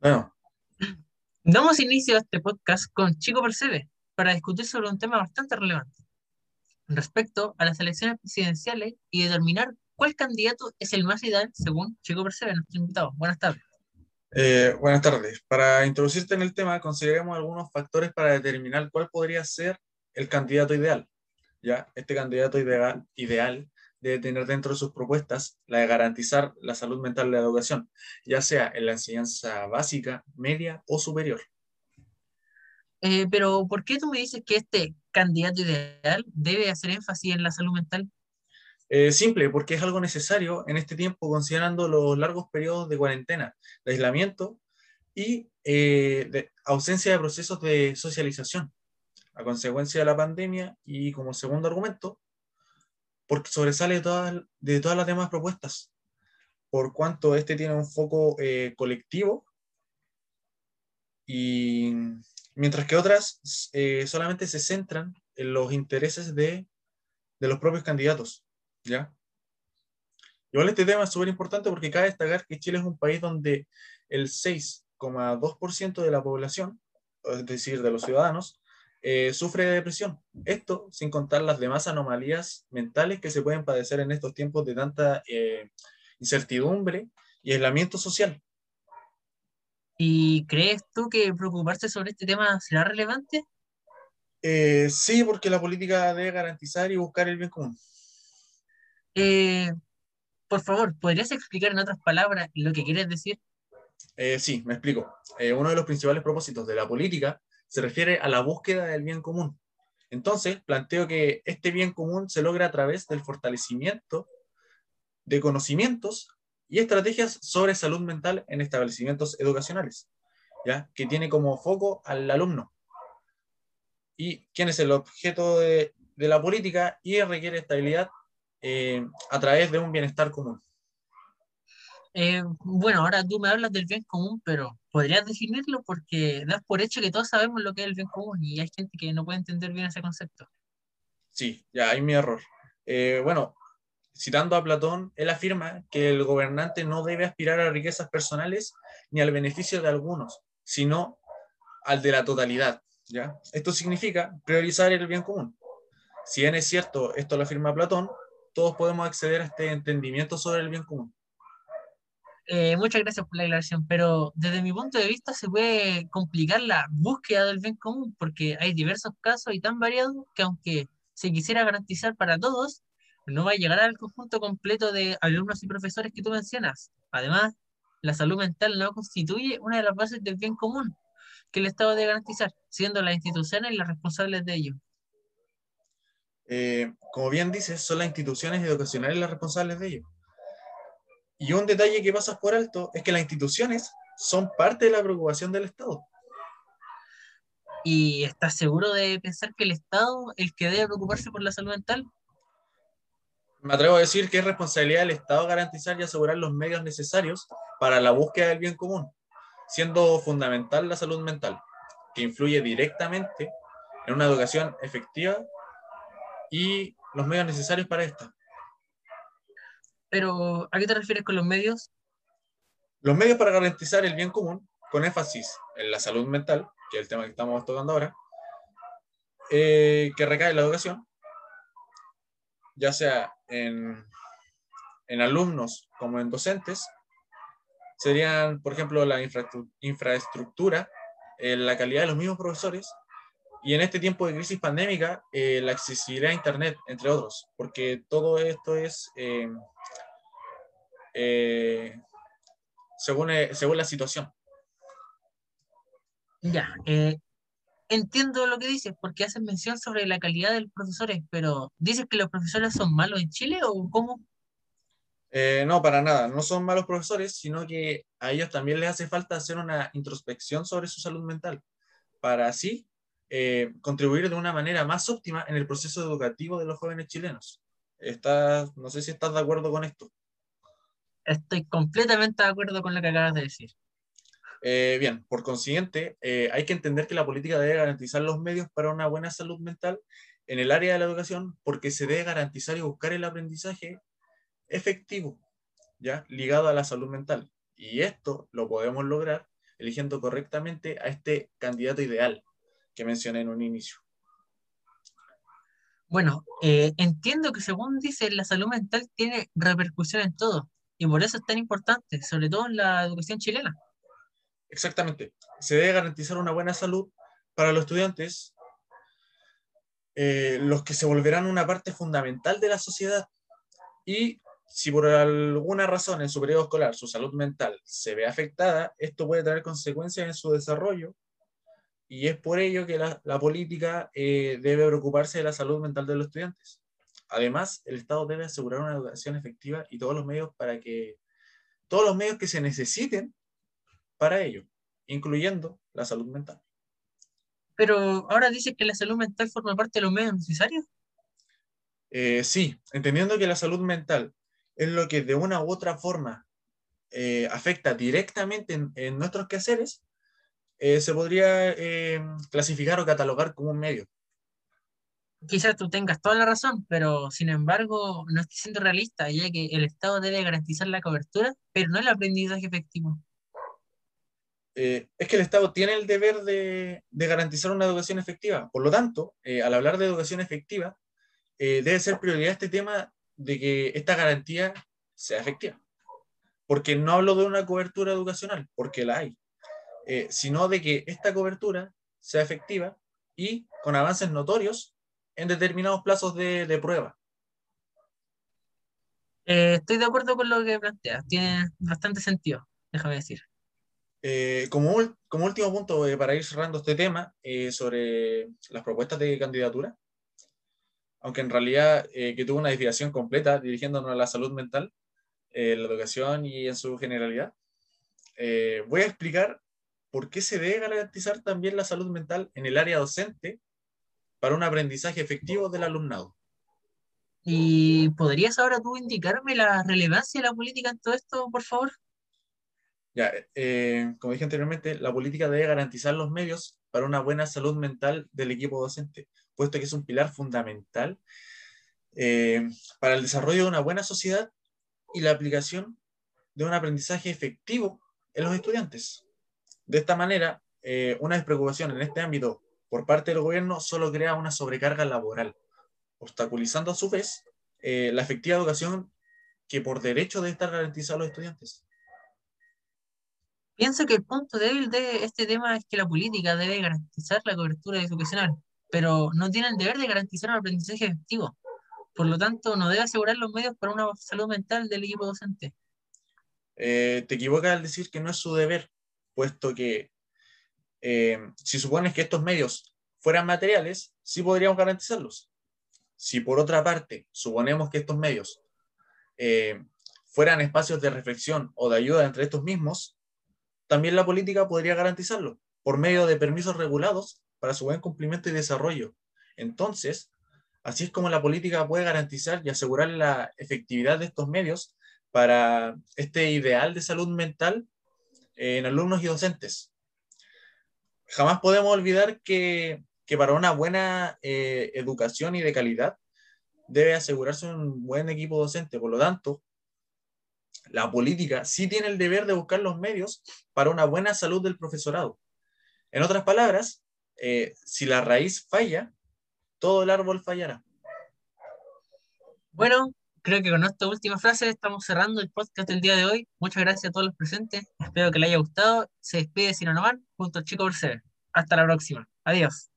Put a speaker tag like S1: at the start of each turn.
S1: Bueno,
S2: Damos inicio a este podcast con Chico Percebe para discutir sobre un tema bastante relevante respecto a las elecciones presidenciales y determinar cuál candidato es el más ideal según Chico Percebe, nuestro invitado. Buenas tardes.
S1: eh, buenas tardes. Para introducirte en el tema, consideremos algunos factores para determinar cuál podría ser el candidato ideal. ¿ya? Este candidato ideal, ideal debe tener dentro de sus propuestas la de garantizar la salud mental de la educación, ya sea en la enseñanza básica, media o superior.
S2: Eh, pero, ¿por qué tú me dices que este candidato ideal debe hacer énfasis en la salud mental?
S1: Eh, simple, porque es algo necesario en este tiempo, considerando los largos periodos de cuarentena, de aislamiento y eh, de ausencia de procesos de socialización a consecuencia de la pandemia y como segundo argumento, porque sobresale de todas, de todas las demás propuestas, por cuanto este tiene un foco eh, colectivo y mientras que otras eh, solamente se centran en los intereses de, de los propios candidatos, ¿ya? Igual este tema es súper importante porque cabe destacar que Chile es un país donde el 6,2% de la población, es decir, de los ciudadanos, eh, sufre de depresión. Esto sin contar las demás anomalías mentales que se pueden padecer en estos tiempos de tanta eh, incertidumbre y aislamiento social.
S2: ¿Y crees tú que preocuparse sobre este tema será relevante?
S1: Eh, sí, porque la política debe garantizar y buscar el bien común.
S2: Por favor, ¿podrías explicar en otras palabras lo que quieres decir?
S1: Sí, me explico. Uno de los principales propósitos de la política se refiere a la búsqueda del bien común. Entonces, planteo que este bien común se logra a través del fortalecimiento de conocimientos y estrategias sobre salud mental en establecimientos educacionales, ¿ya? que tiene como foco al alumno. ¿Y quién es el objeto de, la política? Y requiere estabilidad eh, a través de un bienestar común.
S2: Eh, bueno, ahora tú me hablas del bien común, pero ¿podrías definirlo? Porque das por hecho que todos sabemos lo que es el bien común y hay gente que no puede entender bien ese concepto.
S1: Sí, ya, ahí mi error. Eh, bueno, citando a Platón, él afirma que el gobernante no debe aspirar a riquezas personales ni al beneficio de algunos, sino al de la totalidad. ¿ya? Esto significa priorizar el bien común. Si bien es cierto, esto lo afirma Platón, todos podemos acceder a este entendimiento sobre el bien común.
S2: Eh, muchas gracias por la aclaración, pero desde mi punto de vista se puede complicar la búsqueda del bien común porque hay diversos casos y tan variados que aunque se quisiera garantizar para todos, no va a llegar al conjunto completo de alumnos y profesores que tú mencionas. Además, la salud mental no constituye una de las bases del bien común que el Estado debe garantizar, siendo las instituciones las responsables de ello.
S1: Eh, como bien dices, son las instituciones educacionales las responsables de ello. Y un detalle que pasas por alto es que las instituciones son parte de la preocupación del Estado.
S2: ¿Y estás seguro de pensar que el Estado es el que debe preocuparse por la salud mental?
S1: Me atrevo a decir que es responsabilidad del Estado garantizar y asegurar los medios necesarios para la búsqueda del bien común, siendo fundamental la salud mental, que influye directamente en una educación efectiva y los medios necesarios para esta.
S2: Pero, ¿a qué te refieres con los medios?
S1: Los medios para garantizar el bien común, con énfasis en la salud mental, que es el tema que estamos tocando ahora, eh, que recae en la educación, ya sea en, en alumnos como en docentes, serían, por ejemplo, la infraestructura, eh, la calidad de los mismos profesores y en este tiempo de crisis pandémica, eh, la accesibilidad a Internet, entre otros, porque todo esto es eh, eh, según, eh, según la situación.
S2: Ya, entiendo lo que dices, porque haces mención sobre la calidad de los profesores, pero ¿dices que los profesores son malos en Chile o cómo?
S1: Eh, no, para nada, no son malos profesores, sino que a ellos también les hace falta hacer una introspección sobre su salud mental, para así eh, contribuir de una manera más óptima en el proceso educativo de los jóvenes chilenos. Estás, no sé si estás de acuerdo con esto.
S2: Estoy completamente de acuerdo con lo que acabas de decir.
S1: Eh, bien, por consiguiente, eh, hay que entender que la política debe garantizar los medios para una buena salud mental en el área de la educación porque se debe garantizar y buscar el aprendizaje efectivo, ¿ya? Ligado a la salud mental. Y esto lo podemos lograr eligiendo correctamente a este candidato ideal que mencioné en un inicio.
S2: Bueno, eh, entiendo que según dice, la salud mental tiene repercusión en todo y por eso es tan importante, sobre todo en la educación chilena.
S1: Exactamente. Se debe garantizar una buena salud para los estudiantes, eh, los que se volverán una parte fundamental de la sociedad. Y si por alguna razón en su periodo escolar su salud mental se ve afectada, esto puede tener consecuencias en su desarrollo y es por ello que la, política eh, debe preocuparse de la salud mental de los estudiantes. Además, el Estado debe asegurar una educación efectiva y todos los medios para que todos los medios que se necesiten para ello, incluyendo la salud mental.
S2: Pero ahora dice que la salud mental forma parte de los medios necesarios.
S1: Eh, sí, entendiendo que la salud mental es lo que de una u otra forma eh, afecta directamente en, en nuestros quehaceres, eh, se podría eh, clasificar o catalogar como un medio.
S2: Quizás tú tengas toda la razón, pero sin embargo no estoy siendo realista, ya que el Estado debe garantizar la cobertura, pero no el aprendizaje efectivo.
S1: Eh, es que el Estado tiene el deber de, de, garantizar una educación efectiva. Por lo tanto, al hablar de educación efectiva, debe ser prioridad este tema de que esta garantía sea efectiva. Porque no hablo de una cobertura educacional, porque la hay. Eh, sino de que esta cobertura sea efectiva y con avances notorios en determinados plazos de, prueba.
S2: Eh, estoy de acuerdo con lo que planteas, tiene bastante sentido, déjame decir.
S1: Eh, como, como, último punto, para ir cerrando este tema sobre las propuestas de candidatura, aunque en realidad que tuvo una desviación completa dirigiéndonos a la salud mental, la educación y en su generalidad, voy a explicar ¿por qué se debe garantizar también la salud mental en el área docente para un aprendizaje efectivo del alumnado?
S2: ¿Y podrías ahora tú indicarme la relevancia de la política en todo esto, por favor?
S1: Ya, eh, como dije anteriormente, la política debe garantizar los medios para una buena salud mental del equipo docente, puesto que es un pilar fundamental eh, para el desarrollo de una buena sociedad y la aplicación de un aprendizaje efectivo en los estudiantes. De esta manera, eh, una despreocupación en este ámbito por parte del gobierno solo crea una sobrecarga laboral, obstaculizando a su vez eh, la efectiva educación que por derecho debe estar garantizada a los estudiantes.
S2: Pienso que el punto débil de este tema es que la política debe garantizar la cobertura educacional, pero no tiene el deber de garantizar un aprendizaje efectivo. Por lo tanto, no debe asegurar los medios para una salud mental del equipo docente.
S1: Eh, te equivocas al decir que no es su deber, puesto que eh, si supones que estos medios fueran materiales, sí podríamos garantizarlos. Si por otra parte suponemos que estos medios eh, fueran espacios de reflexión o de ayuda entre estos mismos, también la política podría garantizarlo por medio de permisos regulados para su buen cumplimiento y desarrollo. Entonces, así es como la política puede garantizar y asegurar la efectividad de estos medios para este ideal de salud mental en alumnos y docentes. Jamás podemos olvidar que, para una buena eh, educación y de calidad debe asegurarse un buen equipo docente. Por lo tanto, la política sí tiene el deber de buscar los medios para una buena salud del profesorado. En otras palabras, eh, si la raíz falla, todo el árbol fallará.
S2: Bueno, creo que con esta última frase estamos cerrando el podcast del día de hoy. Muchas gracias a todos los presentes. Espero que les haya gustado. Se despide Sino Nomán junto al chico Bercebe. Hasta la próxima. Adiós.